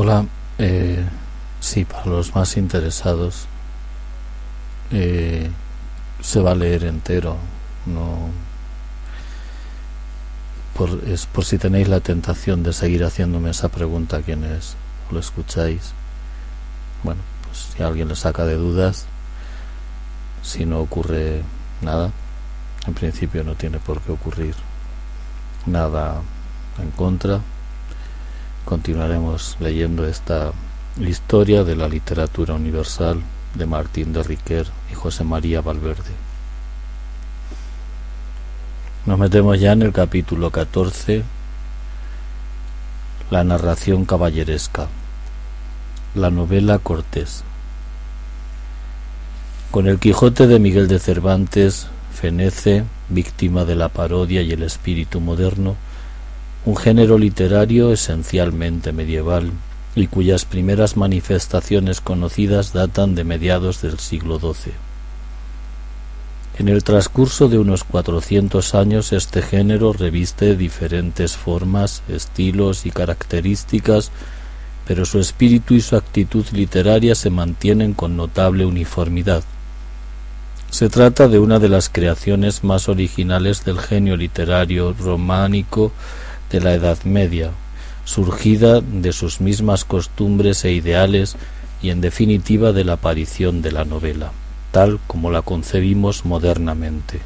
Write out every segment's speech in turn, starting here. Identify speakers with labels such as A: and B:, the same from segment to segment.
A: Hola, eh, sí, para los más interesados eh, se va a leer entero, no por, es por si tenéis la tentación de seguir haciéndome esa pregunta quienes lo escucháis. Bueno, pues si alguien le saca de dudas, si no ocurre nada, en principio no tiene por qué ocurrir nada en contra continuaremos leyendo esta historia de la literatura universal de Martín de Riquer y José María Valverde. Nos metemos ya en el capítulo 14, la narración caballeresca, la novela Cortés. Con el Quijote de Miguel de Cervantes fenece, víctima de la parodia y el espíritu moderno, un género literario esencialmente medieval y cuyas primeras manifestaciones conocidas datan de mediados del siglo XII. En el transcurso de unos cuatrocientos años este género reviste diferentes formas, estilos y características, pero su espíritu y su actitud literaria se mantienen con notable uniformidad. Se trata de una de las creaciones más originales del genio literario románico de la Edad Media, surgida de sus mismas costumbres e ideales y en definitiva de la aparición de la novela, tal como la concebimos modernamente.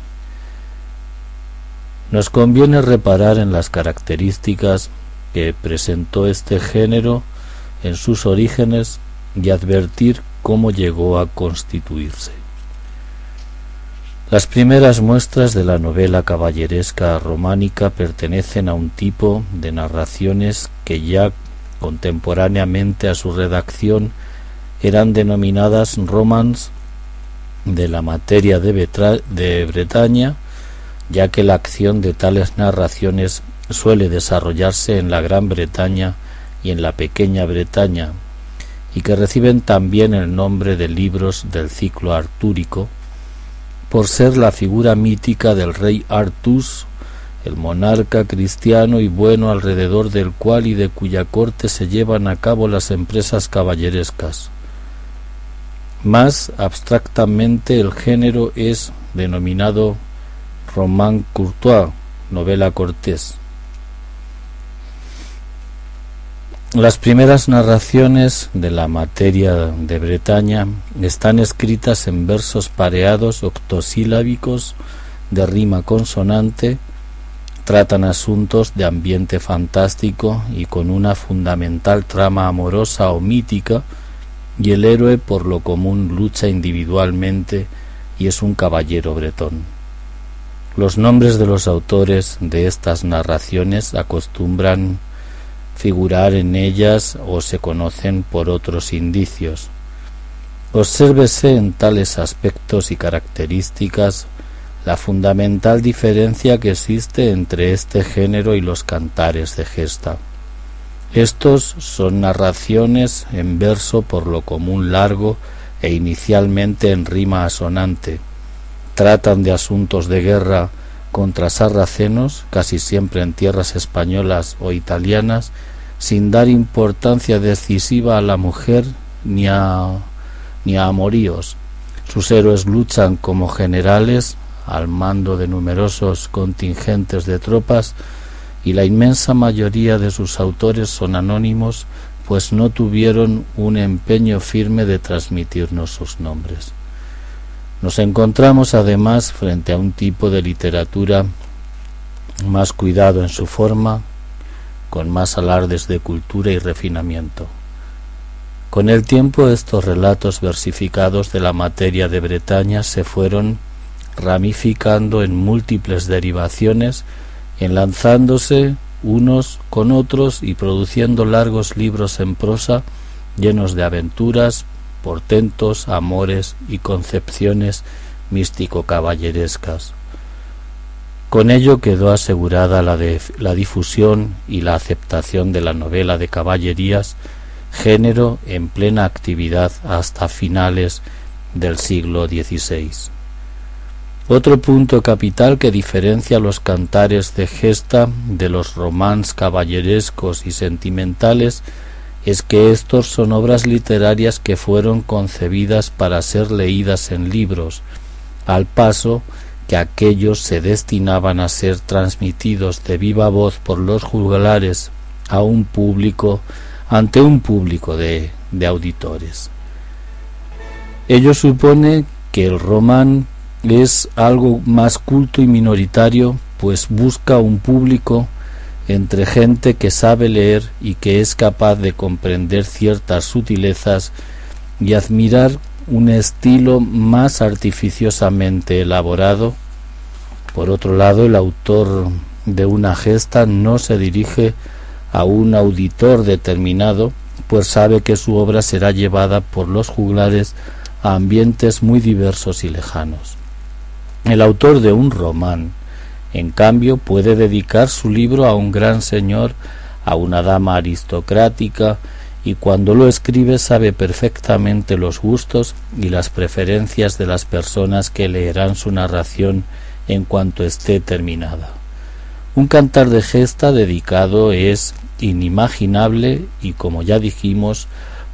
A: Nos conviene reparar en las características que presentó este género en sus orígenes y advertir cómo llegó a constituirse. Las primeras muestras de la novela caballeresca románica pertenecen a un tipo de narraciones que ya contemporáneamente a su redacción eran denominadas romans de la materia de, de Bretaña, ya que la acción de tales narraciones suele desarrollarse en la Gran Bretaña y en la Pequeña Bretaña, y que reciben también el nombre de libros del ciclo artúrico, por ser la figura mítica del rey Artus, el monarca cristiano y bueno alrededor del cual y de cuya corte se llevan a cabo las empresas caballerescas. Más abstractamente el género es denominado Román Courtois, novela cortés. Las primeras narraciones de la materia de Bretaña están escritas en versos pareados octosílabicos de rima consonante, tratan asuntos de ambiente fantástico y con una fundamental trama amorosa o mítica, y el héroe por lo común lucha individualmente y es un caballero bretón. Los nombres de los autores de estas narraciones acostumbran figurar en ellas o se conocen por otros indicios. Obsérvese en tales aspectos y características la fundamental diferencia que existe entre este género y los cantares de gesta. Estos son narraciones en verso por lo común largo e inicialmente en rima asonante. Tratan de asuntos de guerra contra sarracenos, casi siempre en tierras españolas o italianas, sin dar importancia decisiva a la mujer ni a, ni a amoríos. Sus héroes luchan como generales al mando de numerosos contingentes de tropas y la inmensa mayoría de sus autores son anónimos, pues no tuvieron un empeño firme de transmitirnos sus nombres. Nos encontramos además frente a un tipo de literatura más cuidado en su forma, con más alardes de cultura y refinamiento. Con el tiempo estos relatos versificados de la materia de Bretaña se fueron ramificando en múltiples derivaciones, enlazándose unos con otros y produciendo largos libros en prosa llenos de aventuras, portentos, amores y concepciones místico-caballerescas. Con ello quedó asegurada la, difusión y la aceptación de la novela de caballerías género en plena actividad hasta finales del siglo XVI. Otro punto capital que diferencia los cantares de gesta de los romans caballerescos y sentimentales es que estos son obras literarias que fueron concebidas para ser leídas en libros, al paso que aquellos se destinaban a ser transmitidos de viva voz por los juglares a un público ante un público de, de auditores. Ello supone que el román es algo más culto y minoritario, pues busca un público entre gente que sabe leer y que es capaz de comprender ciertas sutilezas y admirar un estilo más artificiosamente elaborado. Por otro lado, el autor de una gesta no se dirige a un auditor determinado, pues sabe que su obra será llevada por los juglares a ambientes muy diversos y lejanos. El autor de un román, en cambio, puede dedicar su libro a un gran señor, a una dama aristocrática, y cuando lo escribe sabe perfectamente los gustos y las preferencias de las personas que leerán su narración en cuanto esté terminada. Un cantar de gesta dedicado es inimaginable y, como ya dijimos,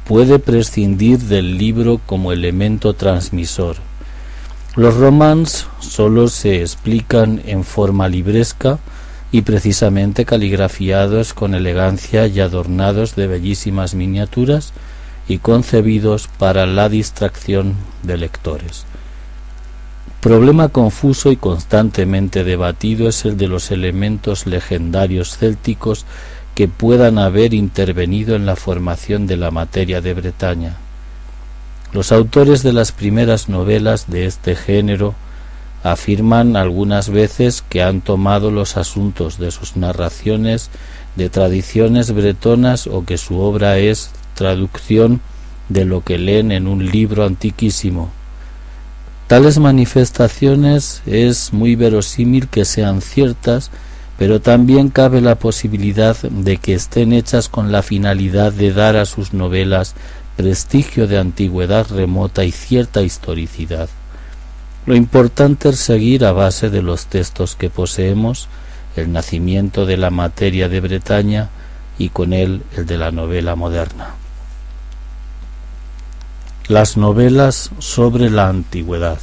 A: puede prescindir del libro como elemento transmisor. Los romans solo se explican en forma libresca y precisamente caligrafiados con elegancia y adornados de bellísimas miniaturas y concebidos para la distracción de lectores. Problema confuso y constantemente debatido es el de los elementos legendarios célticos que puedan haber intervenido en la formación de la materia de Bretaña. Los autores de las primeras novelas de este género afirman algunas veces que han tomado los asuntos de sus narraciones de tradiciones bretonas o que su obra es traducción de lo que leen en un libro antiquísimo Tales manifestaciones es muy verosímil que sean ciertas, pero también cabe la posibilidad de que estén hechas con la finalidad de dar a sus novelas prestigio de antigüedad remota y cierta historicidad. Lo importante es seguir a base de los textos que poseemos el nacimiento de la materia de Bretaña y con él el de la novela moderna. Las novelas sobre la antigüedad.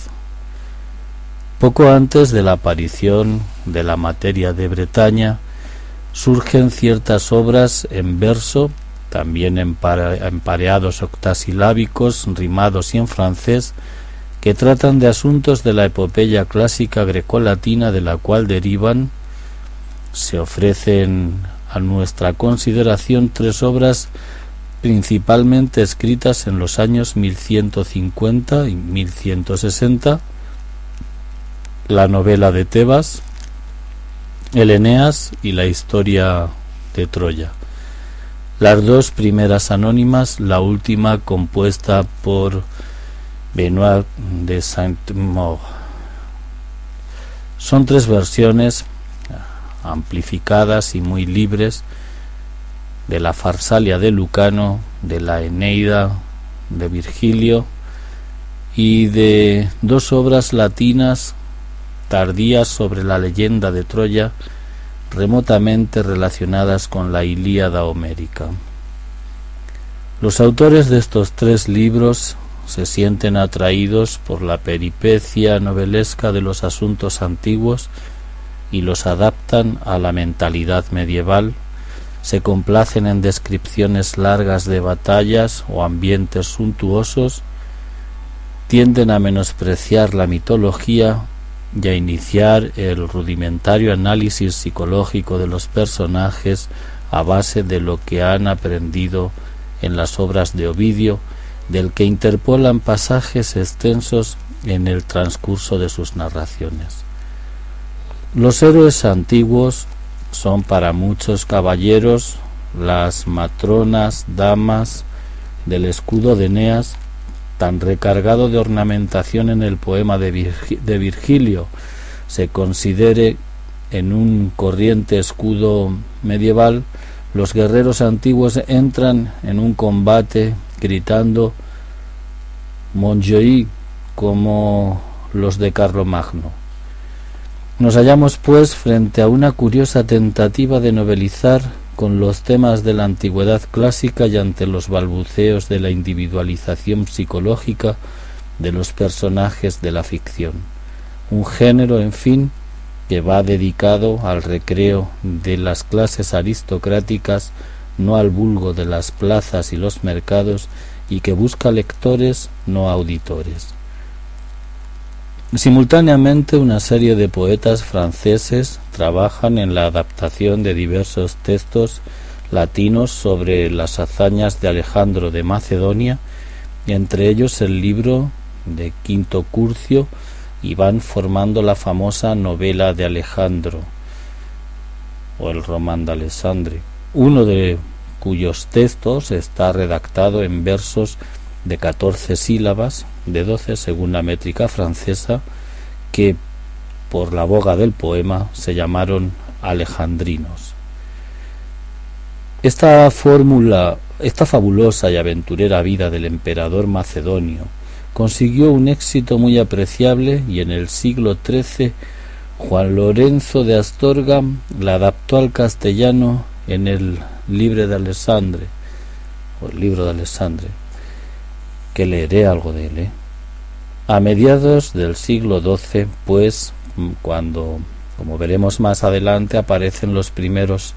A: Poco antes de la aparición de la materia de Bretaña, surgen ciertas obras en verso, también empareados octasilábicos, rimados y en francés, que tratan de asuntos de la epopeya clásica grecolatina de la cual derivan, se ofrecen a nuestra consideración tres obras principalmente escritas en los años 1150 y 1160, la novela de Tebas, el Eneas y la historia de Troya. Las dos primeras anónimas, la última compuesta por Benoit de Saint-Maur. Son tres versiones amplificadas y muy libres de la Farsalia de Lucano, de la Eneida de Virgilio y de dos obras latinas tardías sobre la leyenda de Troya, remotamente relacionadas con la Ilíada homérica. Los autores de estos tres libros se sienten atraídos por la peripecia novelesca de los asuntos antiguos y los adaptan a la mentalidad medieval. Se complacen en descripciones largas de batallas o ambientes suntuosos, tienden a menospreciar la mitología y a iniciar el rudimentario análisis psicológico de los personajes a base de lo que han aprendido en las obras de Ovidio, del que interpolan pasajes extensos en el transcurso de sus narraciones. Los héroes antiguos son para muchos caballeros las matronas, damas del escudo de Eneas, tan recargado de ornamentación en el poema de, Virgilio, se considere en un corriente escudo medieval, los guerreros antiguos entran en un combate gritando Montjoy como los de Carlomagno. Nos hallamos pues frente a una curiosa tentativa de novelizar con los temas de la antigüedad clásica y ante los balbuceos de la individualización psicológica de los personajes de la ficción. Un género, en fin, que va dedicado al recreo de las clases aristocráticas, no al vulgo de las plazas y los mercados, y que busca lectores, no auditores. Simultáneamente una serie de poetas franceses trabajan en la adaptación de diversos textos latinos sobre las hazañas de Alejandro de Macedonia, entre ellos el libro de Quinto Curcio, y van formando la famosa novela de Alejandro o el Román de Alessandri, uno de cuyos textos está redactado en versos de catorce sílabas, de doce según la métrica francesa, que por la boga del poema se llamaron alejandrinos. Esta fórmula, esta fabulosa y aventurera vida del emperador macedonio, consiguió un éxito muy apreciable y en el siglo XIII Juan Lorenzo de Astorga la adaptó al castellano en el Libre de Alessandre, o el libro de Alessandre, que leeré algo de él. ¿eh? A mediados del siglo XII, pues, cuando, como veremos más adelante, aparecen los primeros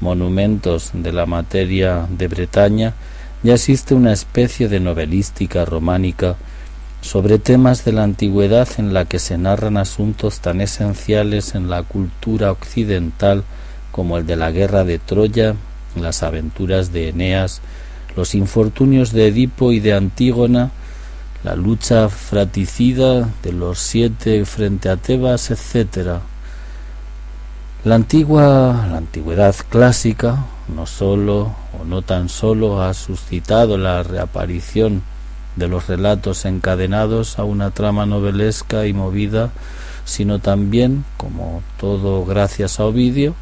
A: monumentos de la materia de Bretaña, ya existe una especie de novelística románica sobre temas de la antigüedad en la que se narran asuntos tan esenciales en la cultura occidental como el de la guerra de Troya, las aventuras de Eneas, los infortunios de Edipo y de Antígona, la lucha fratricida de los siete frente a Tebas, etc. La antigua, la antigüedad clásica, no solo o no tan solo ha suscitado la reaparición de los relatos encadenados a una trama novelesca y movida, sino también, como todo gracias a Ovidio,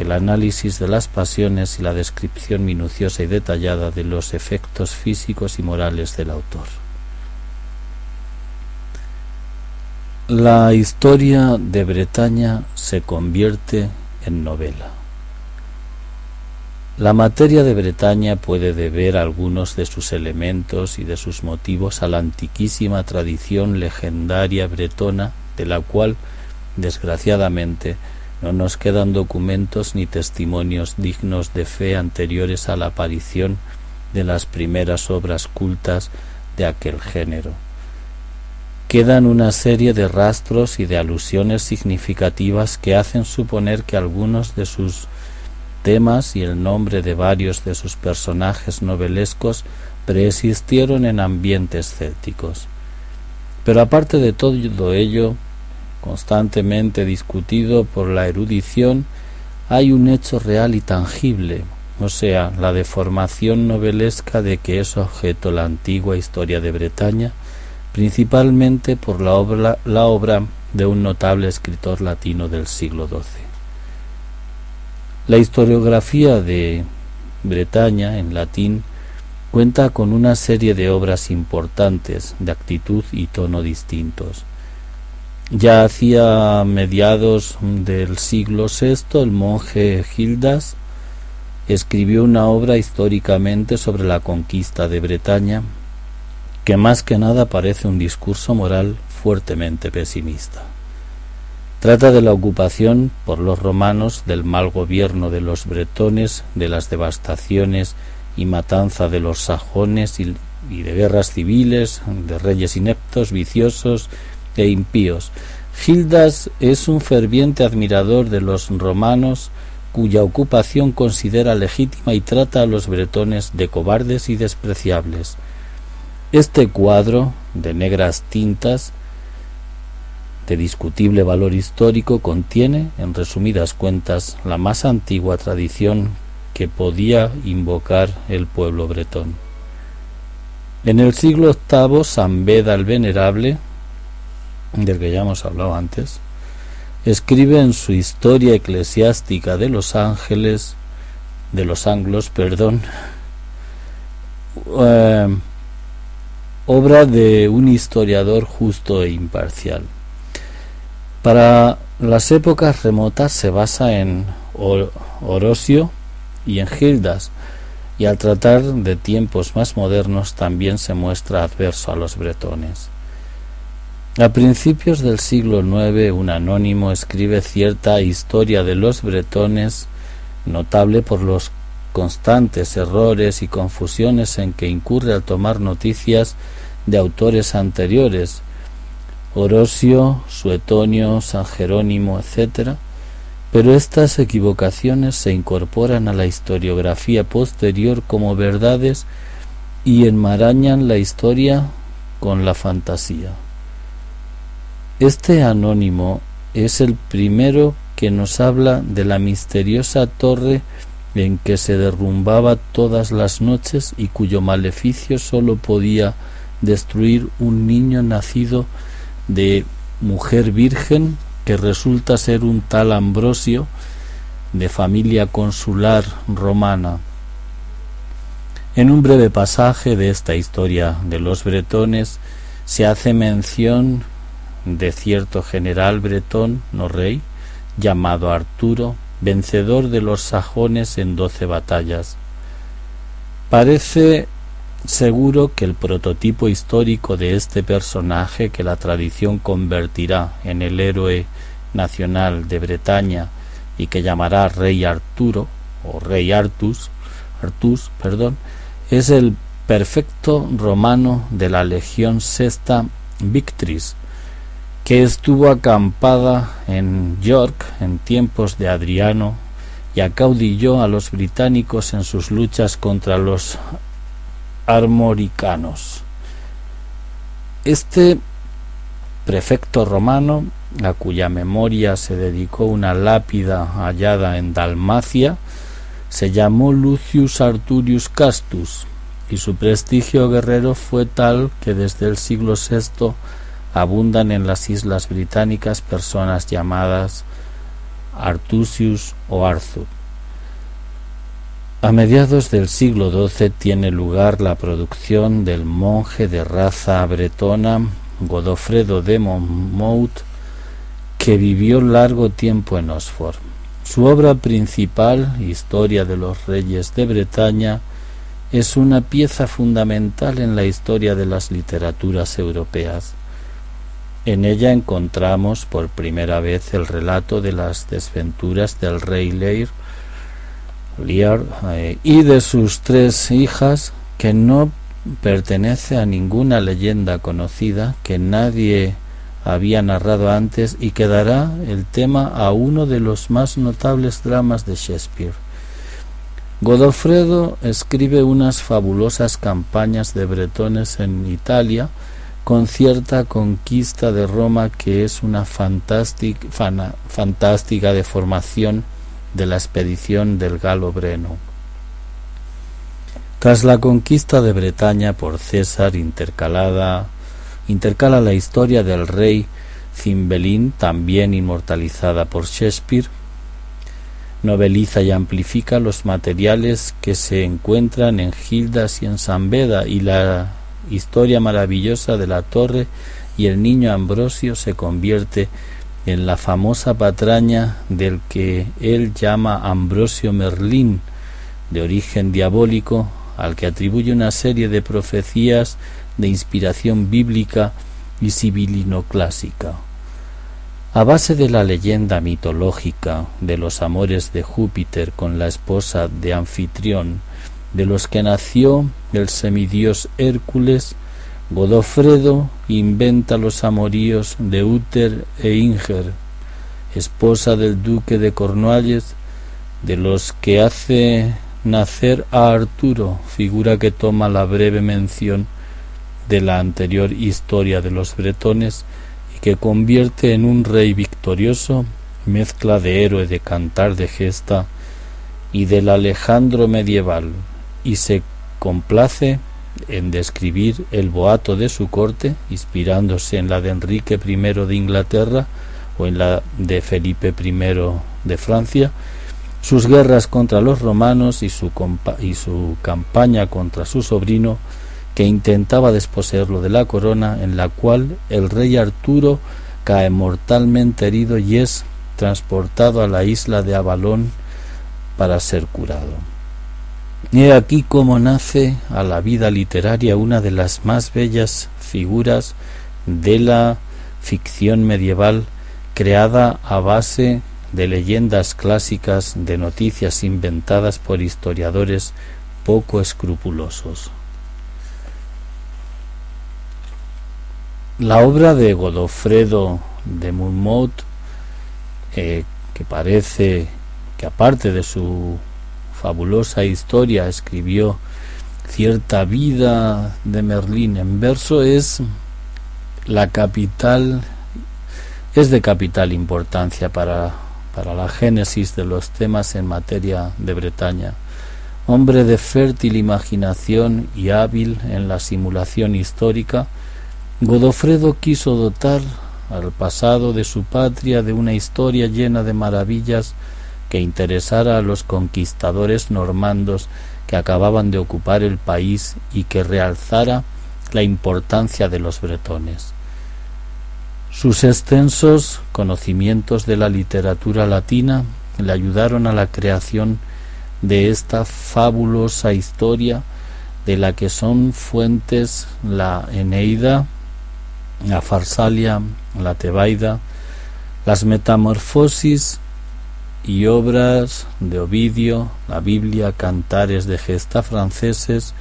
A: el análisis de las pasiones y la descripción minuciosa y detallada de los efectos físicos y morales del autor. La historia de Bretaña se convierte en novela. La materia de Bretaña puede deber algunos de sus elementos y de sus motivos a la antiquísima tradición legendaria bretona, de la cual, desgraciadamente, no nos quedan documentos ni testimonios dignos de fe anteriores a la aparición de las primeras obras cultas de aquel género. Quedan una serie de rastros y de alusiones significativas que hacen suponer que algunos de sus temas y el nombre de varios de sus personajes novelescos preexistieron en ambientes célticos. Pero aparte de todo ello, constantemente discutido por la erudición, hay un hecho real y tangible, o sea, la deformación novelesca de que es objeto la antigua historia de Bretaña, principalmente por la obra, la obra de un notable escritor latino del siglo XII. La historiografía de Bretaña en latín cuenta con una serie de obras importantes de actitud y tono distintos. Ya hacia mediados del siglo VI el monje Gildas escribió una obra históricamente sobre la conquista de Bretaña que más que nada parece un discurso moral fuertemente pesimista. Trata de la ocupación por los romanos, del mal gobierno de los bretones, de las devastaciones y matanza de los sajones y, de guerras civiles, de reyes ineptos, viciosos e impíos. Gildas es un ferviente admirador de los romanos cuya ocupación considera legítima y trata a los bretones de cobardes y despreciables. Este cuadro, de negras tintas, de discutible valor histórico, contiene, en resumidas cuentas, la más antigua tradición que podía invocar el pueblo bretón. En el siglo VIII, San Beda el Venerable, del que ya hemos hablado antes, escribe en su Historia eclesiástica de los ángeles, de los anglos, perdón, eh, obra de un historiador justo e imparcial. Para las épocas remotas se basa en Orosio y en Gildas, y al tratar de tiempos más modernos también se muestra adverso a los bretones. A principios del siglo IX un anónimo escribe cierta historia de los bretones, notable por los constantes errores y confusiones en que incurre al tomar noticias de autores anteriores, Orosio, Suetonio, San Jerónimo, etc., pero estas equivocaciones se incorporan a la historiografía posterior como verdades y enmarañan la historia con la fantasía. Este anónimo es el primero que nos habla de la misteriosa torre en que se derrumbaba todas las noches y cuyo maleficio sólo podía destruir un niño nacido de mujer virgen que resulta ser un tal Ambrosio de familia consular romana. En un breve pasaje de esta historia de los bretones se hace mención de cierto general bretón, no rey, llamado Arturo, vencedor de los sajones en doce batallas. Parece seguro que el prototipo histórico de este personaje que la tradición convertirá en el héroe nacional de Bretaña y que llamará rey Arturo o rey Artus, Artus, perdón, es el perfecto romano de la legión sexta Victris, que estuvo acampada en York en tiempos de Adriano y acaudilló a los británicos en sus luchas contra los armoricanos. Este prefecto romano, a cuya memoria se dedicó una lápida hallada en Dalmacia, se llamó Lucius Arturius Castus, y su prestigio guerrero fue tal que desde el siglo VI abundan en las islas británicas personas llamadas Artusius o Arthur. A mediados del siglo XII tiene lugar la producción del monje de raza bretona Godofredo de Monmouth, que vivió largo tiempo en Oxford. Su obra principal, Historia de los Reyes de Bretaña, es una pieza fundamental en la historia de las literaturas europeas. En ella encontramos por primera vez el relato de las desventuras del rey Leir, Lear eh, y de sus tres hijas que no pertenece a ninguna leyenda conocida que nadie había narrado antes y que dará el tema a uno de los más notables dramas de Shakespeare. Godofredo escribe unas fabulosas campañas de bretones en Italia con cierta conquista de Roma que es una fantástica deformación de la expedición del Galo Breno. Tras la conquista de Bretaña por César intercalada intercala la historia del rey Cimbelín, también inmortalizada por Shakespeare, noveliza y amplifica los materiales que se encuentran en Gildas y en San Beda y la historia maravillosa de la torre y el niño Ambrosio se convierte en la famosa patraña del que él llama Ambrosio Merlín, de origen diabólico, al que atribuye una serie de profecías de inspiración bíblica y clásica A base de la leyenda mitológica de los amores de Júpiter con la esposa de Anfitrión, de los que nació el semidios Hércules, Godofredo inventa los amoríos de Uther e Inger, esposa del duque de Cornualles, de los que hace nacer a Arturo, figura que toma la breve mención de la anterior historia de los bretones y que convierte en un rey victorioso, mezcla de héroe de cantar de gesta y del Alejandro medieval, y se complace en describir el boato de su corte, inspirándose en la de Enrique I de Inglaterra o en la de Felipe I de Francia, sus guerras contra los romanos y su, campaña contra su sobrino, que intentaba desposeerlo de la corona, en la cual el rey Arturo cae mortalmente herido y es transportado a la isla de Avalón para ser curado. He aquí cómo nace a la vida literaria una de las más bellas figuras de la ficción medieval creada a base de leyendas clásicas, de noticias inventadas por historiadores poco escrupulosos. La obra de Godofredo de Monmouth, eh, que parece que aparte de su fabulosa historia escribió cierta vida de Merlín en verso es la capital es de capital importancia para, para la génesis de los temas en materia de Bretaña. Hombre de fértil imaginación y hábil en la simulación histórica, Godofredo quiso dotar al pasado de su patria de una historia llena de maravillas que interesara a los conquistadores normandos que acababan de ocupar el país y que realzara la importancia de los bretones. Sus extensos conocimientos de la literatura latina le ayudaron a la creación de esta fabulosa historia de la que son fuentes la Eneida, la Farsalia, la Tebaida, las Metamorfosis y obras de Ovidio, la Biblia, cantares de gesta franceses,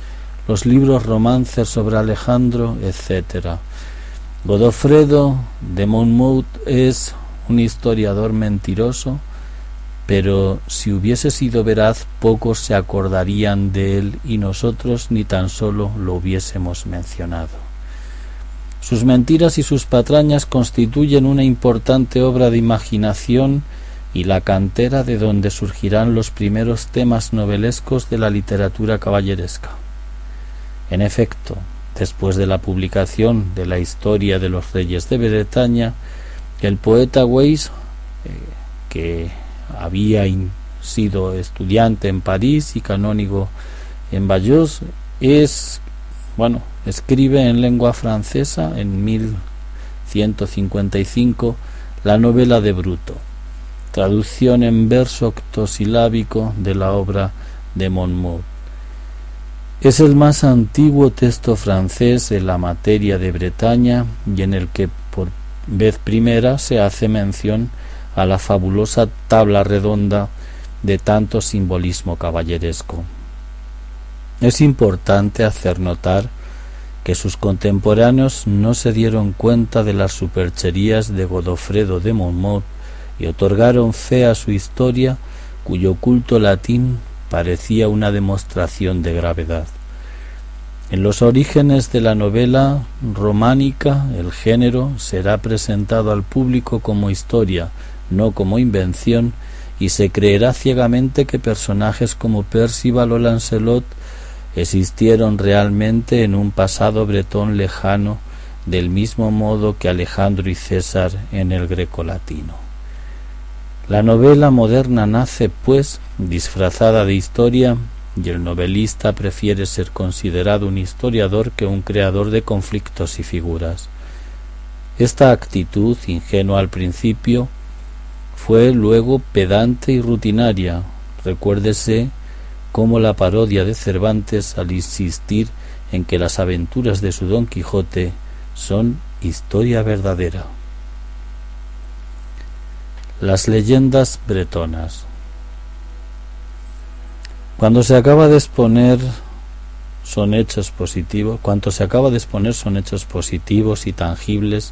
A: los libros romances sobre Alejandro, etc. Godofredo de Monmouth es un historiador mentiroso, pero si hubiese sido veraz pocos se acordarían de él y nosotros ni tan solo lo hubiésemos mencionado. Sus mentiras y sus patrañas constituyen una importante obra de imaginación y la cantera de donde surgirán los primeros temas novelescos de la literatura caballeresca. En efecto, después de la publicación de la historia de los reyes de Bretaña, el poeta Weiss, eh, que había sido estudiante en París y canónigo en Bayeux, es, bueno, escribe en lengua francesa en 1155 la novela de Bruto traducción en verso octosilábico de la obra de Monmouth. Es el más antiguo texto francés en la materia de Bretaña y en el que por vez primera se hace mención a la fabulosa tabla redonda de tanto simbolismo caballeresco. Es importante hacer notar que sus contemporáneos no se dieron cuenta de las supercherías de Godofredo de Monmouth y otorgaron fe a su historia cuyo culto latín parecía una demostración de gravedad. En los orígenes de la novela románica el género será presentado al público como historia, no como invención, y se creerá ciegamente que personajes como Percival o Lancelot existieron realmente en un pasado bretón lejano, del mismo modo que Alejandro y César en el grecolatino. La novela moderna nace, pues, disfrazada de historia y el novelista prefiere ser considerado un historiador que un creador de conflictos y figuras. Esta actitud, ingenua al principio, fue luego pedante y rutinaria. Recuérdese cómo la parodia de Cervantes al insistir en que las aventuras de su Don Quijote son historia verdadera. Las leyendas bretonas. Cuando se acaba de exponer son hechos positivos, cuanto se acaba de exponer son hechos positivos y tangibles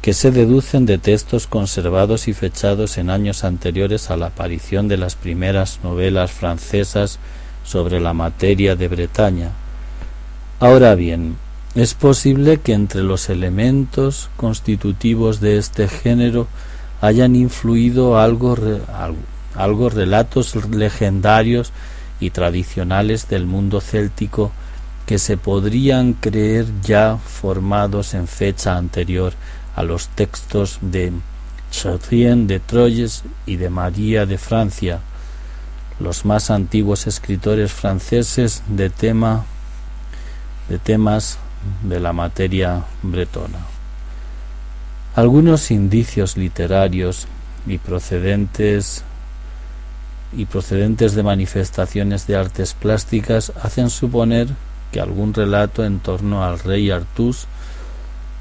A: que se deducen de textos conservados y fechados en años anteriores a la aparición de las primeras novelas francesas sobre la materia de Bretaña. Ahora bien, es posible que entre los elementos constitutivos de este género hayan influido algo, algo relatos legendarios y tradicionales del mundo céltico que se podrían creer ya formados en fecha anterior a los textos de Chatrien de Troyes y de María de Francia, los más antiguos escritores franceses de tema de temas de la materia bretona. Algunos indicios literarios y procedentes y procedentes de manifestaciones de artes plásticas hacen suponer que algún relato en torno al rey Artus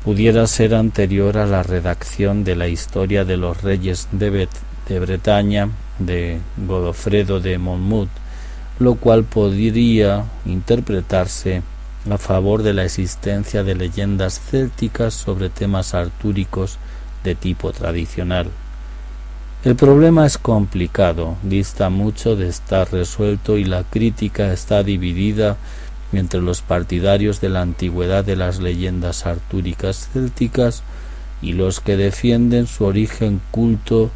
A: pudiera ser anterior a la redacción de la historia de los reyes de, de Bretaña de Godofredo de Monmouth, lo cual podría interpretarse a favor de la existencia de leyendas célticas sobre temas artúricos de tipo tradicional. El problema es complicado, dista mucho de estar resuelto y la crítica está dividida entre los partidarios de la antigüedad de las leyendas artúricas célticas y los que defienden su origen culto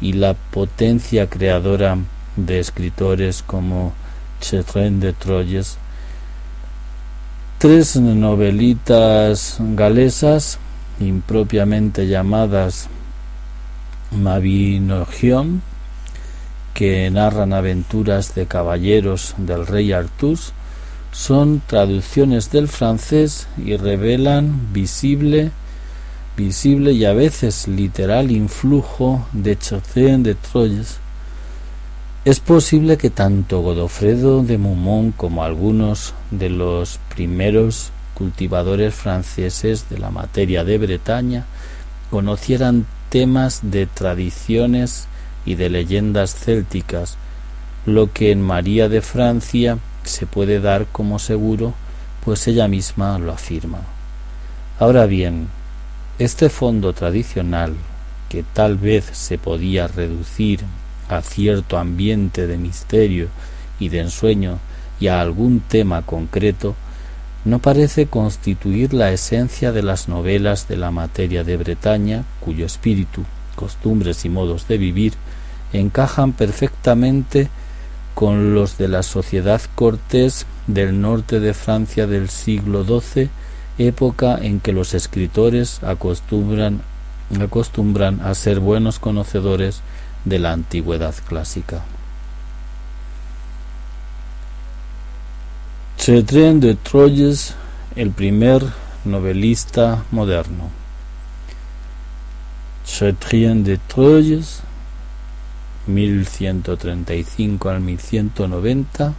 A: y la potencia creadora de escritores como Chetren de Troyes Tres novelitas galesas, impropiamente llamadas Mabinogion, que narran aventuras de caballeros del rey Artus, son traducciones del francés y revelan visible, visible y a veces literal influjo de Chaucer de Troyes es posible que tanto Godofredo de Moumont como algunos de los primeros cultivadores franceses de la materia de Bretaña conocieran temas de tradiciones y de leyendas célticas, lo que en María de Francia se puede dar como seguro, pues ella misma lo afirma. Ahora bien, este fondo tradicional, que tal vez se podía reducir a cierto ambiente de misterio y de ensueño y a algún tema concreto, no parece constituir la esencia de las novelas de la materia de Bretaña, cuyo espíritu, costumbres y modos de vivir encajan perfectamente con los de la sociedad cortés del norte de Francia del siglo XII, época en que los escritores acostumbran, acostumbran a ser buenos conocedores de la antigüedad clásica. Chetren de Troyes, el primer novelista moderno. Chetren de Troyes, 1135 al 1190,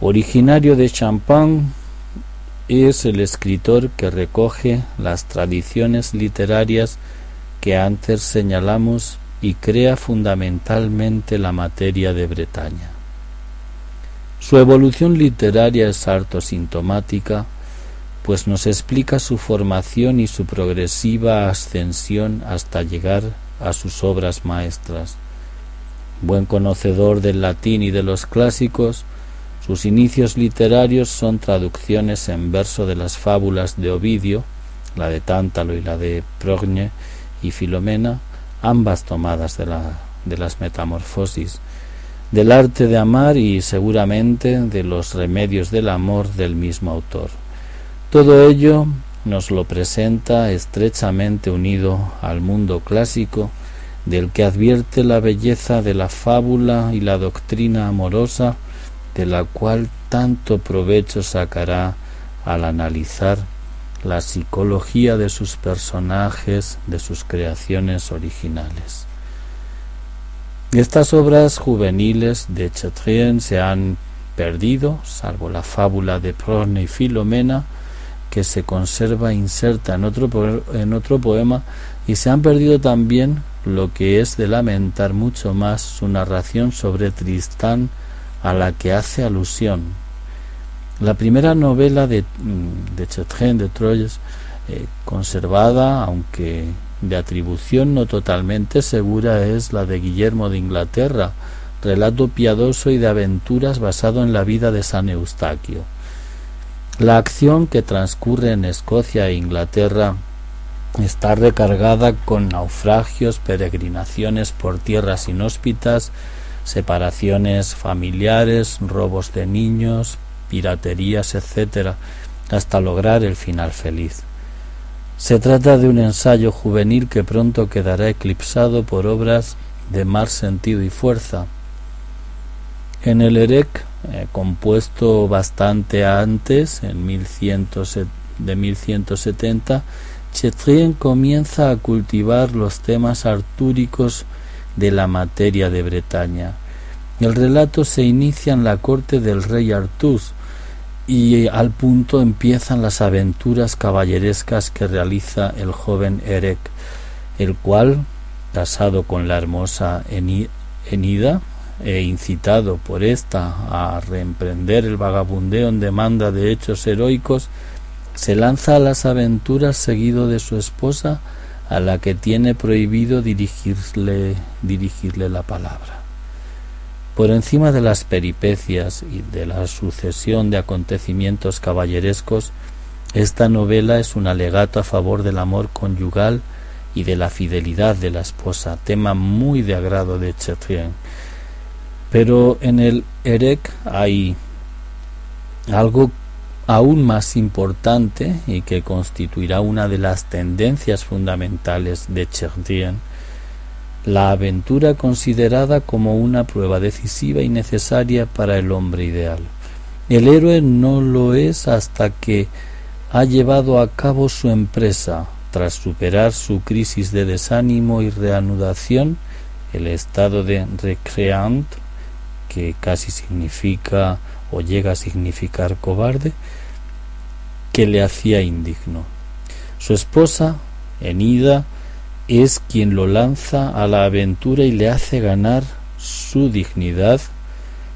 A: originario de Champagne, es el escritor que recoge las tradiciones literarias que antes señalamos y crea fundamentalmente la materia de Bretaña. Su evolución literaria es harto sintomática, pues nos explica su formación y su progresiva ascensión hasta llegar a sus obras maestras. Buen conocedor del latín y de los clásicos, sus inicios literarios son traducciones en verso de las fábulas de Ovidio, la de Tántalo y la de Progne y Filomena, ambas tomadas de, la, de las metamorfosis, del arte de amar y seguramente de los remedios del amor del mismo autor. Todo ello nos lo presenta estrechamente unido al mundo clásico, del que advierte la belleza de la fábula y la doctrina amorosa, de la cual tanto provecho sacará al analizar la psicología de sus personajes, de sus creaciones originales. Estas obras juveniles de Chatrien se han perdido, salvo la fábula de Prone y Filomena, que se conserva inserta en otro, en otro poema, y se han perdido también lo que es de lamentar mucho más su narración sobre Tristán a la que hace alusión, La primera novela de, mm, de de Troyes, eh, conservada, aunque de atribución no totalmente segura, es la de Guillermo de Inglaterra, relato piadoso y de aventuras basado en la vida de San Eustaquio. La acción que transcurre en Escocia e Inglaterra está recargada con naufragios, peregrinaciones por tierras inhóspitas, separaciones familiares, robos de niños, piraterías, etc., hasta lograr el final feliz. Se trata de un ensayo juvenil que pronto quedará eclipsado por obras de más sentido y fuerza. En el EREC eh, compuesto bastante antes, en 1100, de 1170, Chetrien comienza a cultivar los temas artúricos de la materia de Bretaña. El relato se inicia en la corte del rey Artús y al punto empiezan las aventuras caballerescas que realiza el joven Erek, el cual, casado con la hermosa Enida, e incitado por ésta a reemprender el vagabundeo en demanda de hechos heroicos, se lanza a las aventuras seguido de su esposa, a la que tiene prohibido dirigirle, dirigirle la palabra. Por encima de las peripecias y de la sucesión de acontecimientos caballerescos, esta novela es un alegato a favor del amor conyugal y de la fidelidad de la esposa, tema muy de agrado de Chetrien pero en el EREC hay algo aún más importante y que constituirá una de las tendencias fundamentales de Cherdien, la aventura considerada como una prueba decisiva y necesaria para el hombre ideal. El héroe no lo es hasta que ha llevado a cabo su empresa, tras superar su crisis de desánimo y reanudación, el estado de recreant que casi significa o llega a significar cobarde, que le hacía indigno. Su esposa, Enida, es quien lo lanza a la aventura y le hace ganar su dignidad,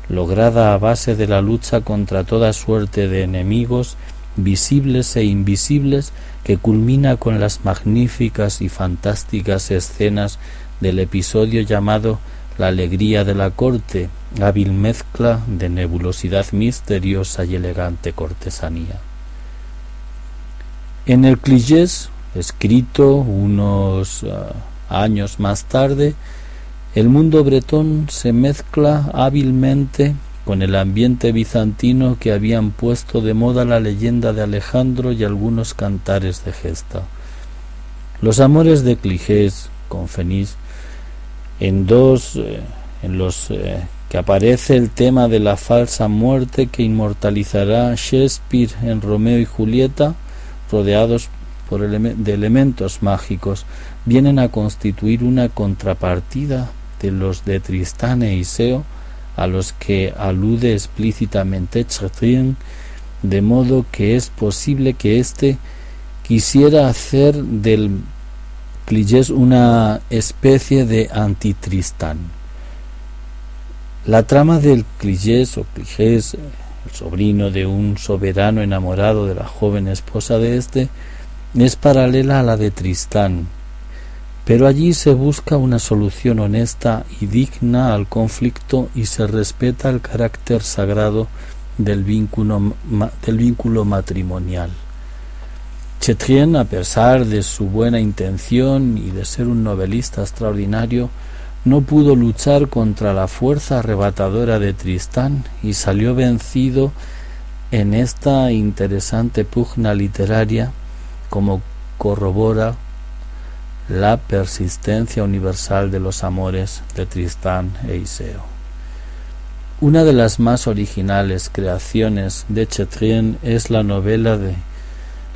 A: lograda a base de la lucha contra toda suerte de enemigos, visibles e invisibles, que culmina con las magníficas y fantásticas escenas del episodio llamado La alegría de la corte, hábil mezcla de nebulosidad misteriosa y elegante cortesanía. En el Cligés, escrito unos ah, años más tarde, el mundo bretón se mezcla hábilmente con el ambiente bizantino que habían puesto de moda la leyenda de Alejandro y algunos cantares de gesta. Los amores de Cligés con Fenís en dos eh, en los eh, que aparece el tema de la falsa muerte que inmortalizará Shakespeare en Romeo y Julieta, rodeados de elementos mágicos, vienen a constituir una contrapartida de los de Tristán e Iseo, a los que alude explícitamente Chatrien, de modo que es posible que éste quisiera hacer del Cligés una especie de antitristán. La trama del Cligés o Cligés, el sobrino de un soberano enamorado de la joven esposa de éste, es paralela a la de Tristán, pero allí se busca una solución honesta y digna al conflicto y se respeta el carácter sagrado del vínculo, del vínculo matrimonial. Chetrien, a pesar de su buena intención y de ser un novelista extraordinario, no pudo luchar contra la fuerza arrebatadora de Tristán y salió vencido en esta interesante pugna literaria como corrobora la persistencia universal de los amores de Tristán e Iseo. Una de las más originales creaciones de Chetrien es la novela de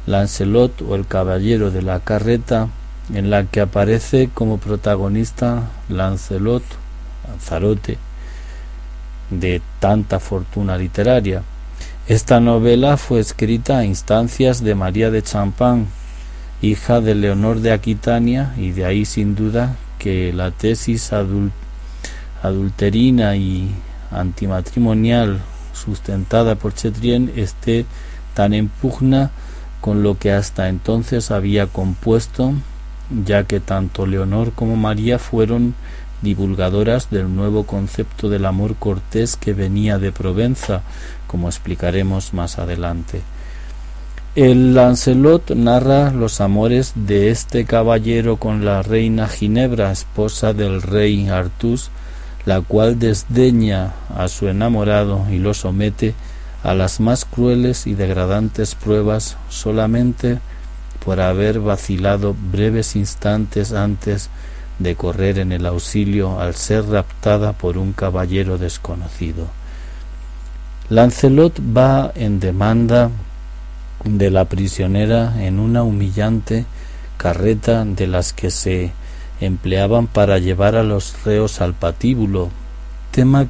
A: Lancelot o el Caballero de la Carreta, en la que aparece como protagonista Lancelot, Lanzarote, de tanta fortuna literaria. Esta novela fue escrita a instancias de María de Champagne, hija de Leonor de Aquitania, y de ahí sin duda que la tesis adulterina y antimatrimonial sustentada por Chetrien esté tan en pugna con lo que hasta entonces había compuesto, ya que tanto Leonor como María fueron divulgadoras del nuevo concepto del amor cortés que venía de Provenza, como explicaremos más adelante. El Lancelot narra los amores de este caballero con la reina Ginebra, esposa del rey Artus, la cual desdeña a su enamorado y lo somete a las más crueles y degradantes pruebas solamente por haber vacilado breves instantes antes de correr en el auxilio al ser raptada por un caballero desconocido. Lancelot va en demanda de la prisionera en una humillante carreta de las que se empleaban para llevar a los reos al patíbulo, tema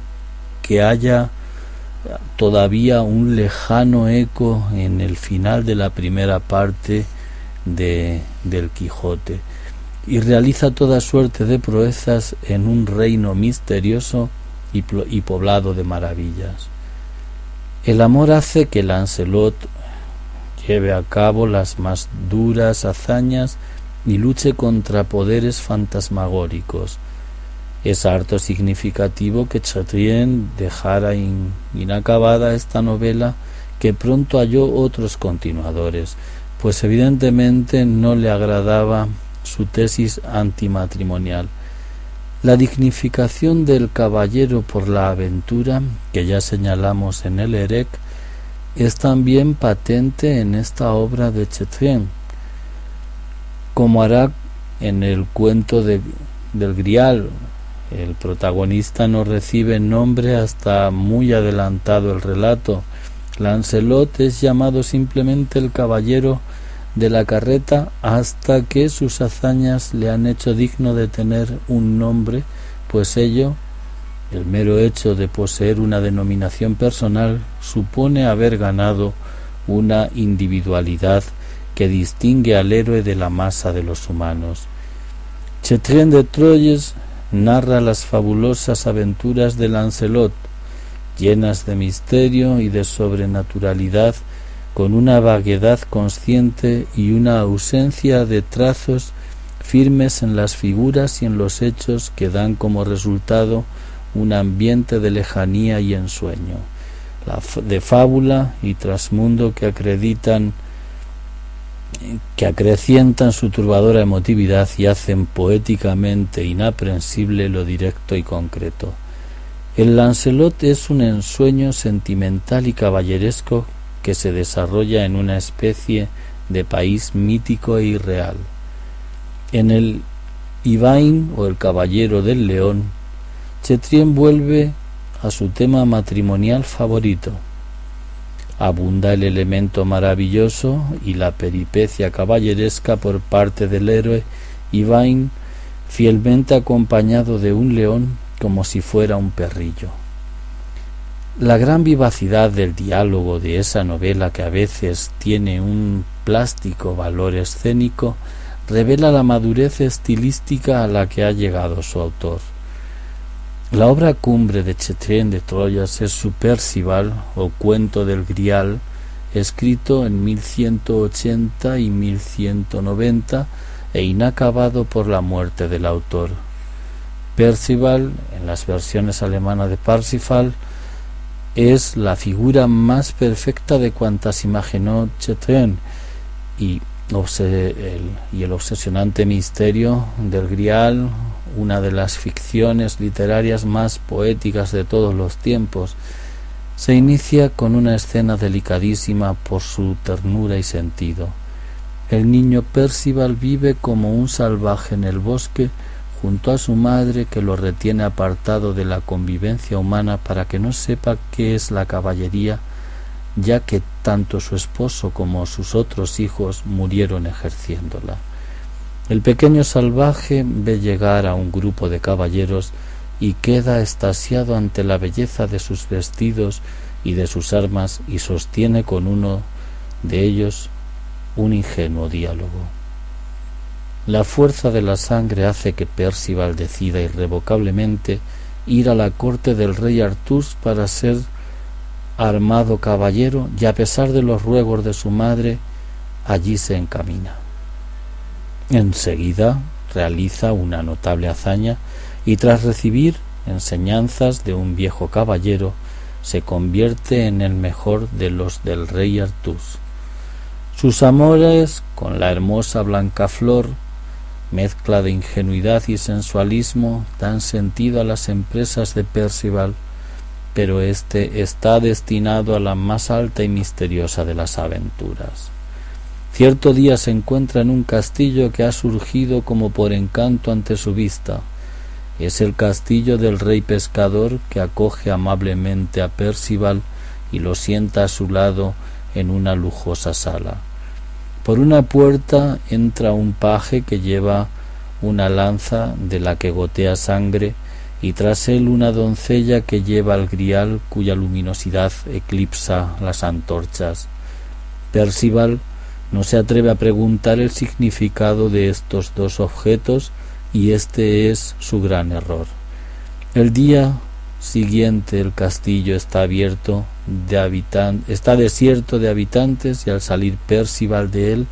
A: que haya todavía un lejano eco en el final de la primera parte de, del Quijote y realiza toda suerte de proezas en un reino misterioso y, y poblado de maravillas. El amor hace que Lancelot lleve a cabo las más duras hazañas y luche contra poderes fantasmagóricos. Es harto significativo que Chatrien dejara inacabada esta novela que pronto halló otros continuadores, pues evidentemente no le agradaba su tesis antimatrimonial. La dignificación del caballero por la aventura, que ya señalamos en el EREC, es también patente en esta obra de Chetrien, como hará en el cuento de, del Grial. El protagonista no recibe nombre hasta muy adelantado el relato. Lancelot es llamado simplemente el caballero de la carreta hasta que sus hazañas le han hecho digno de tener un nombre, pues ello el mero hecho de poseer una denominación personal supone haber ganado una individualidad que distingue al héroe de la masa de los humanos. Chetrien de Troyes narra las fabulosas aventuras de Lancelot, llenas de misterio y de sobrenaturalidad, con una vaguedad consciente y una ausencia de trazos firmes en las figuras y en los hechos que dan como resultado un ambiente de lejanía y ensueño, de fábula y trasmundo que acreditan que acrecientan su turbadora emotividad y hacen poéticamente inaprensible lo directo y concreto. El Lancelot es un ensueño sentimental y caballeresco que se desarrolla en una especie de país mítico e irreal. En el Ivain o el Caballero del León Chetrien vuelve a su tema matrimonial favorito. Abunda el elemento maravilloso y la peripecia caballeresca por parte del héroe Ivain, fielmente acompañado de un león como si fuera un perrillo. La gran vivacidad del diálogo de esa novela que a veces tiene un plástico valor escénico revela la madurez estilística a la que ha llegado su autor. La obra cumbre de Chetrien de Troyas es su Percival o Cuento del Grial, escrito en 1180 y 1190 e inacabado por la muerte del autor. Percival, en las versiones alemanas de Parsifal, es la figura más perfecta de cuantas imaginó Chetrien y, y el obsesionante misterio del Grial una de las ficciones literarias más poéticas de todos los tiempos, se inicia con una escena delicadísima por su ternura y sentido. El niño Percival vive como un salvaje en el bosque junto a su madre que lo retiene apartado de la convivencia humana para que no sepa qué es la caballería, ya que tanto su esposo como sus otros hijos murieron ejerciéndola. El pequeño salvaje ve llegar a un grupo de caballeros y queda estasiado ante la belleza de sus vestidos y de sus armas y sostiene con uno de ellos un ingenuo diálogo. La fuerza de la sangre hace que Percival decida irrevocablemente ir a la corte del rey Artús para ser armado caballero y a pesar de los ruegos de su madre, allí se encamina. Enseguida realiza una notable hazaña y tras recibir enseñanzas de un viejo caballero, se convierte en el mejor de los del rey Artús. Sus amores con la hermosa blanca flor, mezcla de ingenuidad y sensualismo, dan sentido a las empresas de Percival, pero éste está destinado a la más alta y misteriosa de las aventuras. Cierto día se encuentra en un castillo que ha surgido como por encanto ante su vista. Es el castillo del rey pescador que acoge amablemente a Percival y lo sienta a su lado en una lujosa sala. Por una puerta entra un paje que lleva una lanza de la que gotea sangre y tras él una doncella que lleva el grial cuya luminosidad eclipsa las antorchas. Percival no se atreve a preguntar el significado de estos dos objetos y este es su gran error. El día siguiente el castillo está abierto de está desierto de habitantes y al salir Percival de él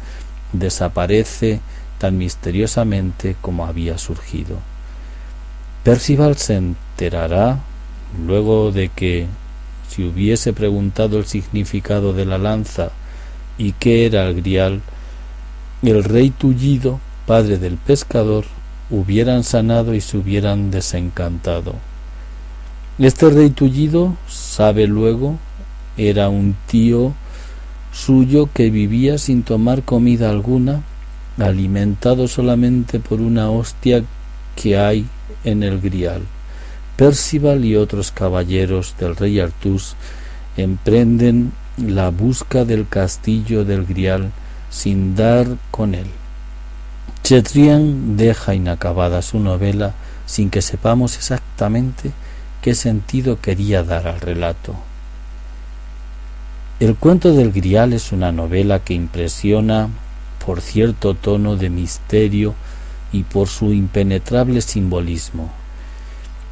A: desaparece tan misteriosamente como había surgido. Percival se enterará luego de que si hubiese preguntado el significado de la lanza y qué era el grial, el rey tullido, padre del pescador, hubieran sanado y se hubieran desencantado. Este rey tullido, sabe luego, era un tío suyo que vivía sin tomar comida alguna, alimentado solamente por una hostia que hay en el grial. Percival y otros caballeros del rey Artús emprenden la busca del castillo del grial sin dar con él. Chetrien deja inacabada su novela sin que sepamos exactamente qué sentido quería dar al relato. El cuento del Grial es una novela que impresiona por cierto tono de misterio y por su impenetrable simbolismo.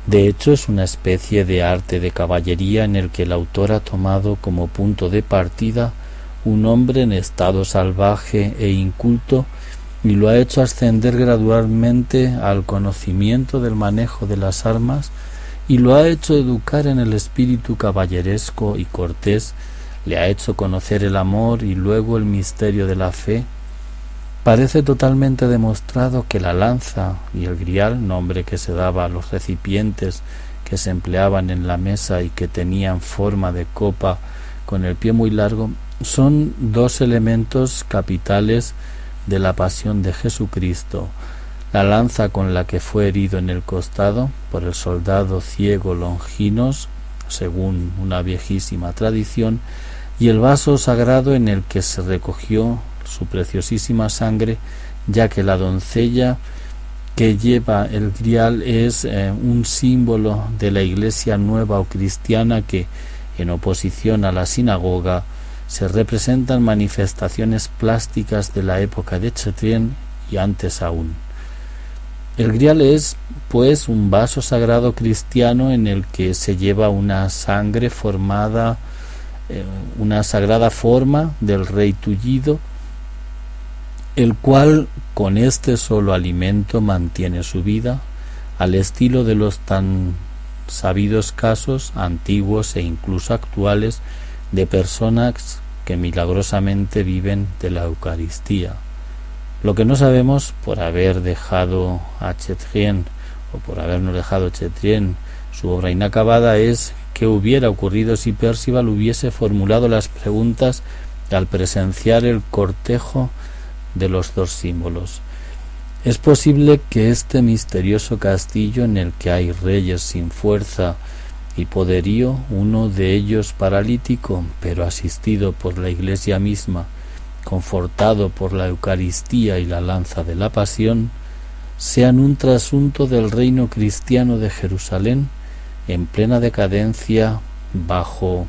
A: De hecho, es una especie de arte de caballería en el que el autor ha tomado como punto de partida un hombre en estado salvaje e inculto y lo ha hecho ascender gradualmente al conocimiento del manejo de las armas y lo ha hecho educar en el espíritu caballeresco y cortés, le ha hecho conocer el amor y luego el misterio de la fe, parece totalmente demostrado que la lanza y el grial, nombre que se daba a los recipientes que se empleaban en la mesa y que tenían forma de copa con el pie muy largo, son dos elementos capitales de la pasión de Jesucristo, la lanza con la que fue herido en el costado por el soldado ciego Longinos, según una viejísima tradición, y el vaso sagrado en el que se recogió su preciosísima sangre, ya que la doncella que lleva el grial es eh, un símbolo de la iglesia nueva o cristiana que, en oposición a la sinagoga, se representan manifestaciones plásticas de la época de Chetrien y antes aún. El grial es, pues, un vaso sagrado cristiano en el que se lleva una sangre formada, eh, una sagrada forma del rey tullido, el cual con este solo alimento mantiene su vida, al estilo de los tan sabidos casos antiguos e incluso actuales de personas que milagrosamente viven de la Eucaristía. Lo que no sabemos por haber dejado a Chetrien o por habernos dejado Chetrien su obra inacabada es qué hubiera ocurrido si Percival hubiese formulado las preguntas al presenciar el cortejo de los dos símbolos. Es posible que este misterioso castillo en el que hay reyes sin fuerza y poderío, uno de ellos paralítico, pero asistido por la Iglesia misma, confortado por la Eucaristía y la lanza de la Pasión, sean un trasunto del reino cristiano de Jerusalén en plena decadencia bajo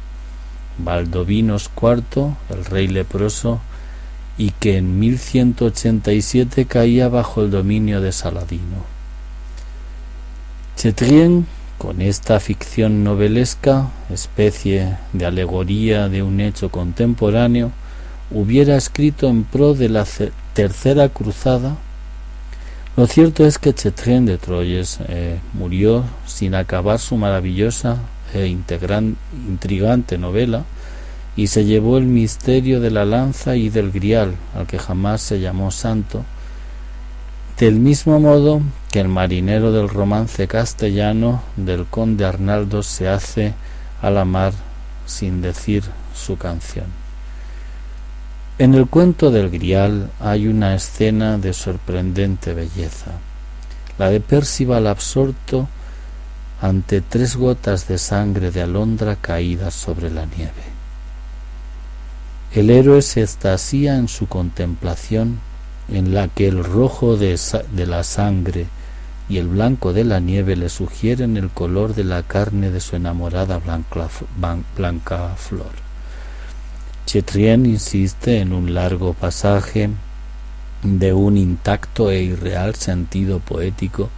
A: Baldovinos IV, el rey leproso, y que en 1187 caía bajo el dominio de Saladino. Chetrien Con esta ficción novelesca, especie de alegoría de un hecho contemporáneo, hubiera escrito en pro de la tercera cruzada. Lo cierto es que Chetren de Troyes eh, murió sin acabar su maravillosa e intrigante novela y se llevó el misterio de la lanza y del grial, al que jamás se llamó santo, del mismo modo que el marinero del romance castellano del conde Arnaldo se hace a la mar sin decir su canción. En el cuento del Grial hay una escena de sorprendente belleza, la de Percival absorto ante tres gotas de sangre de alondra caídas sobre la nieve. El héroe se estasía en su contemplación en la que el rojo de, la sangre y el blanco de la nieve le sugieren el color de la carne de su enamorada blanca flor. Chetrien insiste en un largo pasaje de un intacto e irreal sentido poético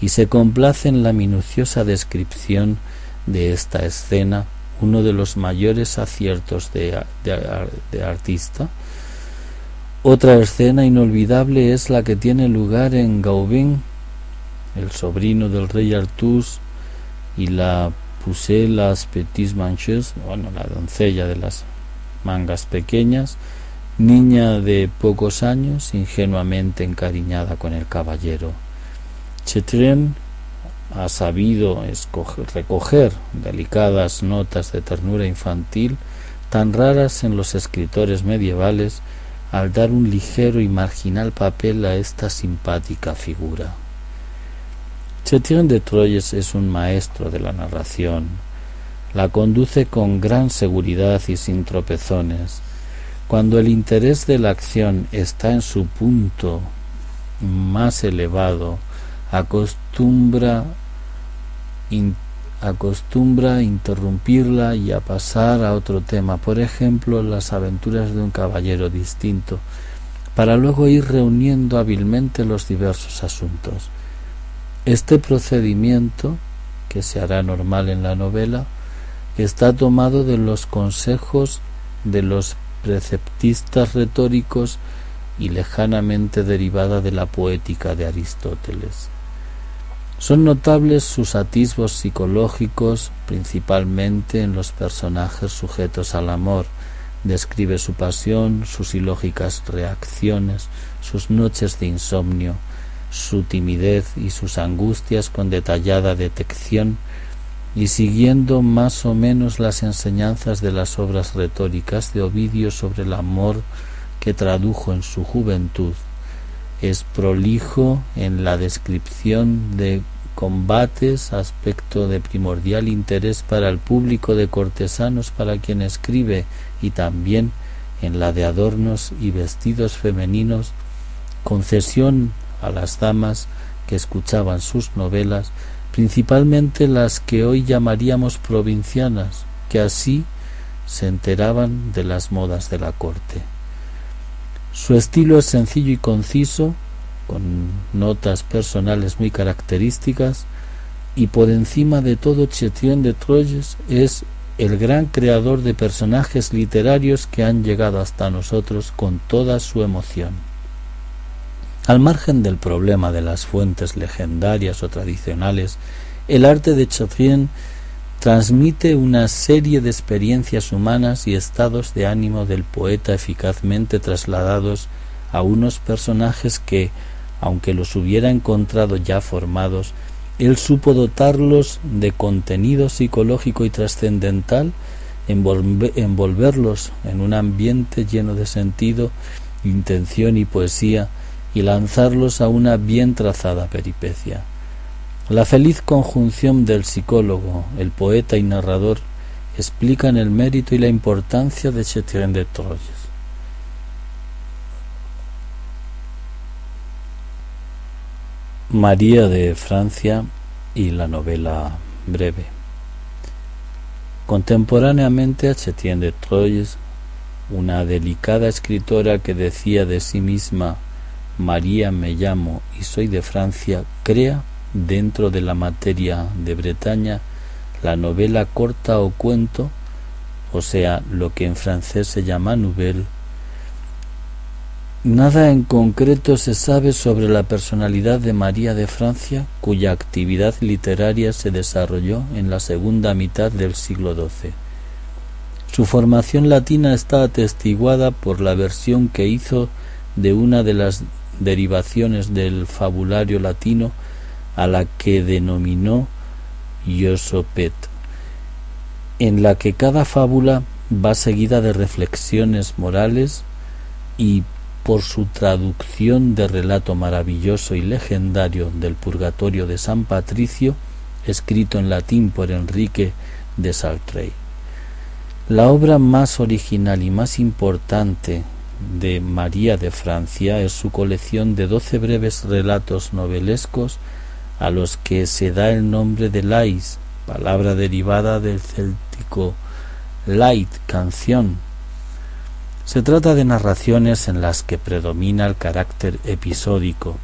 A: y se complace en la minuciosa descripción de esta escena, uno de los mayores aciertos de, de artista, otra escena inolvidable es la que tiene lugar en Gauvin, el sobrino del rey Artus y la Poussée las Petites Manches, bueno, la doncella de las mangas pequeñas, niña de pocos años, ingenuamente encariñada con el caballero. Chetren ha sabido recoger delicadas notas de ternura infantil tan raras en los escritores medievales al dar un ligero y marginal papel a esta simpática figura. Chetien de Troyes es un maestro de la narración. La conduce con gran seguridad y sin tropezones. Cuando el interés de la acción está en su punto más elevado, acostumbra acostumbra interrumpirla y a pasar a otro tema, por ejemplo, las aventuras de un caballero distinto, para luego ir reuniendo hábilmente los diversos asuntos. Este procedimiento, que se hará normal en la novela, está tomado de los consejos de los preceptistas retóricos y lejanamente derivada de la poética de Aristóteles. Son notables sus atisbos psicológicos, principalmente en los personajes sujetos al amor. Describe su pasión, sus ilógicas reacciones, sus noches de insomnio, su timidez y sus angustias con detallada detección, y siguiendo más o menos las enseñanzas de las obras retóricas de Ovidio sobre el amor que tradujo en su juventud, es prolijo en la descripción de combates, aspecto de primordial interés para el público de cortesanos para quien escribe, y también en la de adornos y vestidos femeninos, concesión a las damas que escuchaban sus novelas, principalmente las que hoy llamaríamos provincianas, que así se enteraban de las modas de la corte. Su estilo es sencillo y conciso, con notas personales muy características, y por encima de todo Chetien de Troyes es el gran creador de personajes literarios que han llegado hasta nosotros con toda su emoción. Al margen del problema de las fuentes legendarias o tradicionales, el arte de Chetien transmite una serie de experiencias humanas y estados de ánimo del poeta eficazmente trasladados a unos personajes que, aunque los hubiera encontrado ya formados, él supo dotarlos de contenido psicológico y trascendental, envolverlos en un ambiente lleno de sentido, intención y poesía, y lanzarlos a una bien trazada peripecia. La feliz conjunción del psicólogo, el poeta y narrador explican el mérito y la importancia de Chetien de Troyes. María de Francia y la novela breve. Contemporáneamente a Chetien de Troyes, una delicada escritora que decía de sí misma María me llamo y soy de Francia, crea dentro de la materia de Bretaña la novela corta o cuento, o sea, lo que en francés se llama nouvelle. Nada en concreto se sabe sobre la personalidad de María de Francia, cuya actividad literaria se desarrolló en la segunda mitad del siglo XII. Su formación latina está atestiguada por la versión que hizo de una de las derivaciones del fabulario latino a la que denominó Yosopet, en la que cada fábula va seguida de reflexiones morales y por su traducción de relato maravilloso y legendario del Purgatorio de San Patricio, escrito en latín por Enrique de Saltrey. La obra más original y más importante de María de Francia es su colección de doce breves relatos novelescos a los que se da el nombre de lais, palabra derivada del céltico light, canción. Se trata de narraciones en las que predomina el carácter episódico,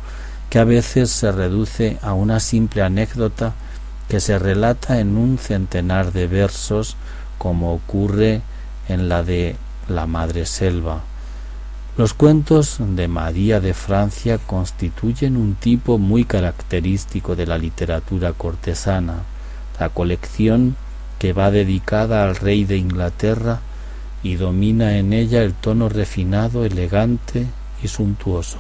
A: que a veces se reduce a una simple anécdota que se relata en un centenar de versos, como ocurre en la de La Madre Selva. Los cuentos de María de Francia constituyen un tipo muy característico de la literatura cortesana. La colección que va dedicada al rey de Inglaterra y domina en ella el tono refinado, elegante y suntuoso.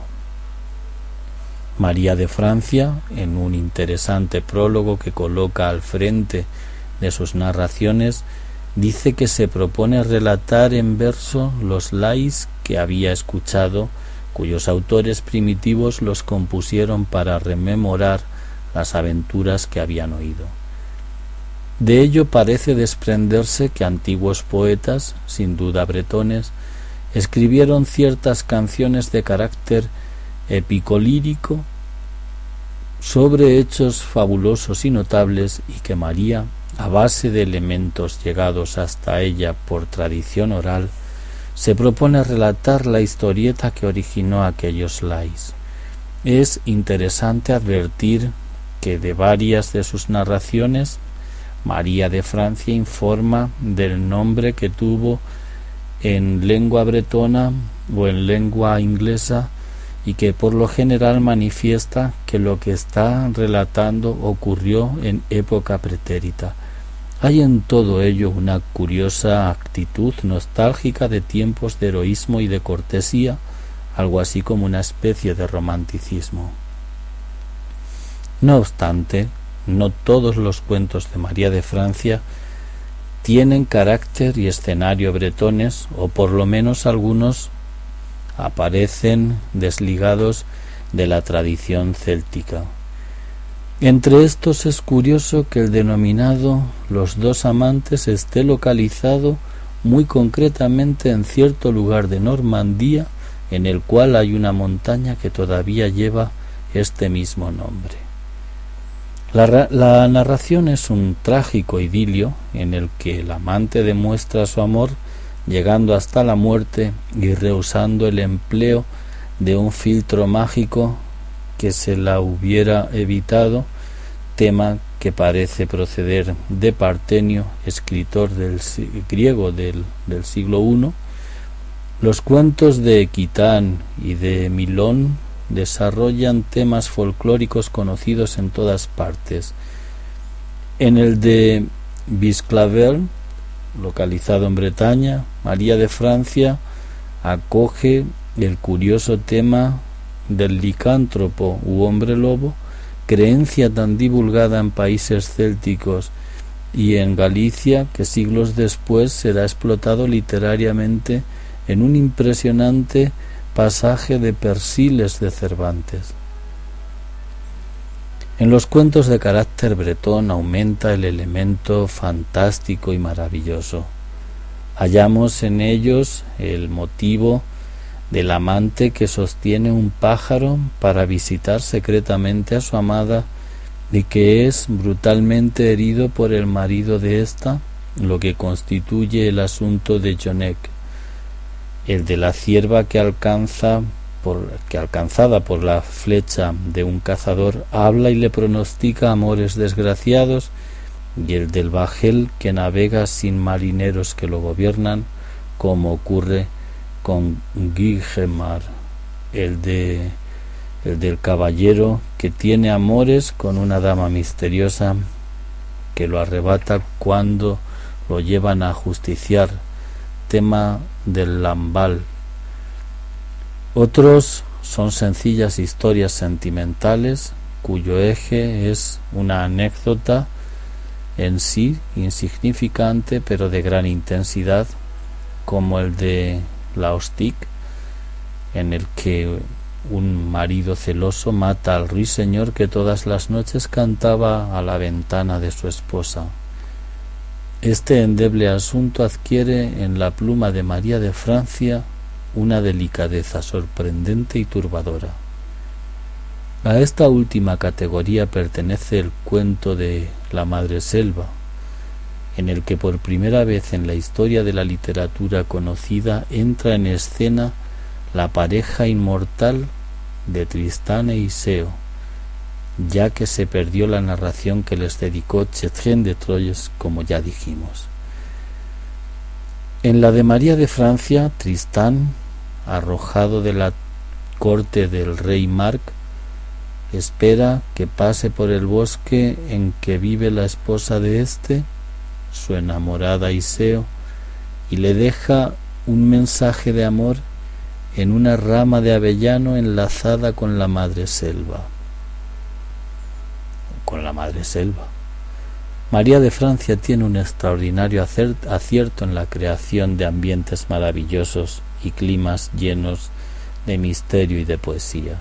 A: María de Francia, en un interesante prólogo que coloca al frente de sus narraciones, dice que se propone relatar en verso los lais que había escuchado, cuyos autores primitivos los compusieron para rememorar las aventuras que habían oído. De ello parece desprenderse que antiguos poetas, sin duda bretones, escribieron ciertas canciones de carácter epicolírico sobre hechos fabulosos y notables y que María, a base de elementos llegados hasta ella por tradición oral, se propone relatar la historieta que originó aquellos lais. Es interesante advertir que de varias de sus narraciones María de Francia informa del nombre que tuvo en lengua bretona o en lengua inglesa y que por lo general manifiesta que lo que está relatando ocurrió en época pretérita. Hay en todo ello una curiosa actitud nostálgica de tiempos de heroísmo y de cortesía, algo así como una especie de romanticismo. No obstante, no todos los cuentos de María de Francia tienen carácter y escenario bretones, o por lo menos algunos aparecen desligados de la tradición céltica. Entre estos es curioso que el denominado Los dos amantes esté localizado muy concretamente en cierto lugar de Normandía en el cual hay una montaña que todavía lleva este mismo nombre. La, la, narración es un trágico idilio en el que el amante demuestra su amor llegando hasta la muerte y rehusando el empleo de un filtro mágico que se la hubiera evitado, tema que parece proceder de Partenio, escritor del griego del, siglo I. Los cuentos de Quitán y de Milón desarrollan temas folclóricos conocidos en todas partes. En el de Bisclavel, localizado en Bretaña, María de Francia acoge el curioso tema del licántropo u hombre lobo, creencia tan divulgada en países célticos y en Galicia que siglos después será explotado literariamente en un impresionante pasaje de Persiles de Cervantes. En los cuentos de carácter bretón aumenta el elemento fantástico y maravilloso. Hallamos en ellos el motivo del amante que sostiene un pájaro para visitar secretamente a su amada y que es brutalmente herido por el marido de ésta, lo que constituye el asunto de Jonek, el de la cierva que alcanza por, que alcanzada por la flecha de un cazador, habla y le pronostica amores desgraciados, y el del bajel que navega sin marineros que lo gobiernan, como ocurre con Guigemar, el de el del caballero que tiene amores con una dama misteriosa que lo arrebata cuando lo llevan a justiciar, tema del lambal. Otros son sencillas historias sentimentales cuyo eje es una anécdota en sí insignificante pero de gran intensidad como el de Laostic en el que un marido celoso mata al ruiseñor que todas las noches cantaba a la ventana de su esposa. Este endeble asunto adquiere en la pluma de María de Francia una delicadeza sorprendente y turbadora. A esta última categoría pertenece el cuento de La Madre Selva, en el que por primera vez en la historia de la literatura conocida entra en escena la pareja inmortal de Tristán e Iseo, ya que se perdió la narración que les dedicó Chetren de Troyes, como ya dijimos. En la de María de Francia, Tristán, arrojado de la corte del rey Marc, espera que pase por el bosque en que vive la esposa de éste, su enamorada Iseo, y le deja un mensaje de amor en una rama de avellano enlazada con la madre selva. Con la madre selva. María de Francia tiene un extraordinario acierto en la creación de ambientes maravillosos y climas llenos de misterio y de poesía.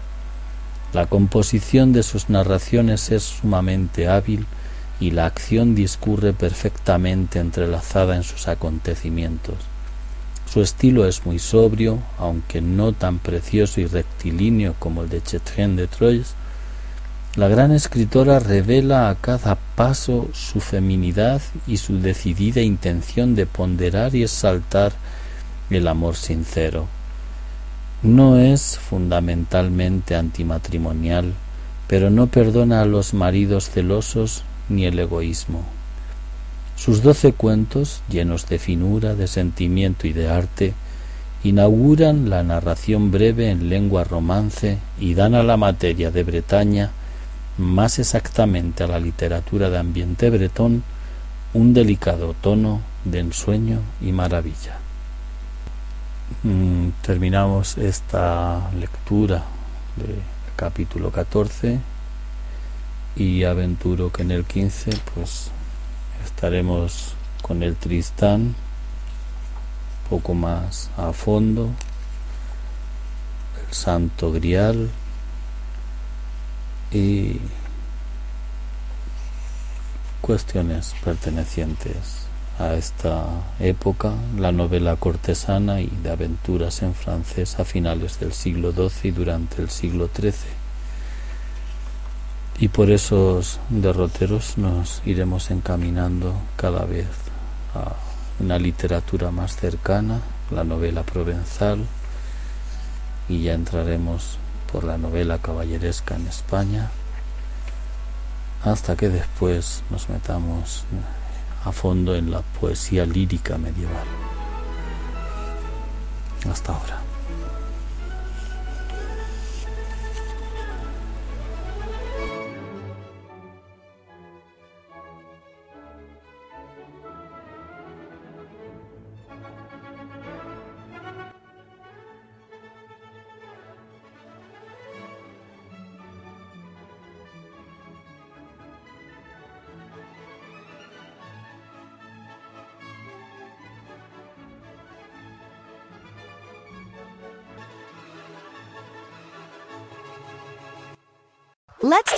A: La composición de sus narraciones es sumamente hábil y la acción discurre perfectamente entrelazada en sus acontecimientos. Su estilo es muy sobrio, aunque no tan precioso y rectilíneo como el de Chetren de Troyes. La gran escritora revela a cada paso su feminidad y su decidida intención de ponderar y exaltar el amor sincero. No es fundamentalmente antimatrimonial, pero no perdona a los maridos celosos ni el egoísmo. Sus doce cuentos, llenos de finura, de sentimiento y de arte, inauguran la narración breve en lengua romance y dan a la materia de Bretaña, más exactamente a la literatura de ambiente bretón, un delicado tono de ensueño y maravilla. Mm, terminamos esta lectura del capítulo 14 y aventuro que en el 15 pues estaremos con el Tristán poco más a fondo el Santo Grial y cuestiones pertenecientes a esta época, la novela cortesana y de aventuras en francés a finales del siglo XII y durante el siglo XIII y por esos derroteros nos iremos encaminando cada vez a una literatura más cercana, la novela provenzal, y ya entraremos por la novela caballeresca en España, hasta que después nos metamos a fondo en la poesía lírica medieval. Hasta ahora.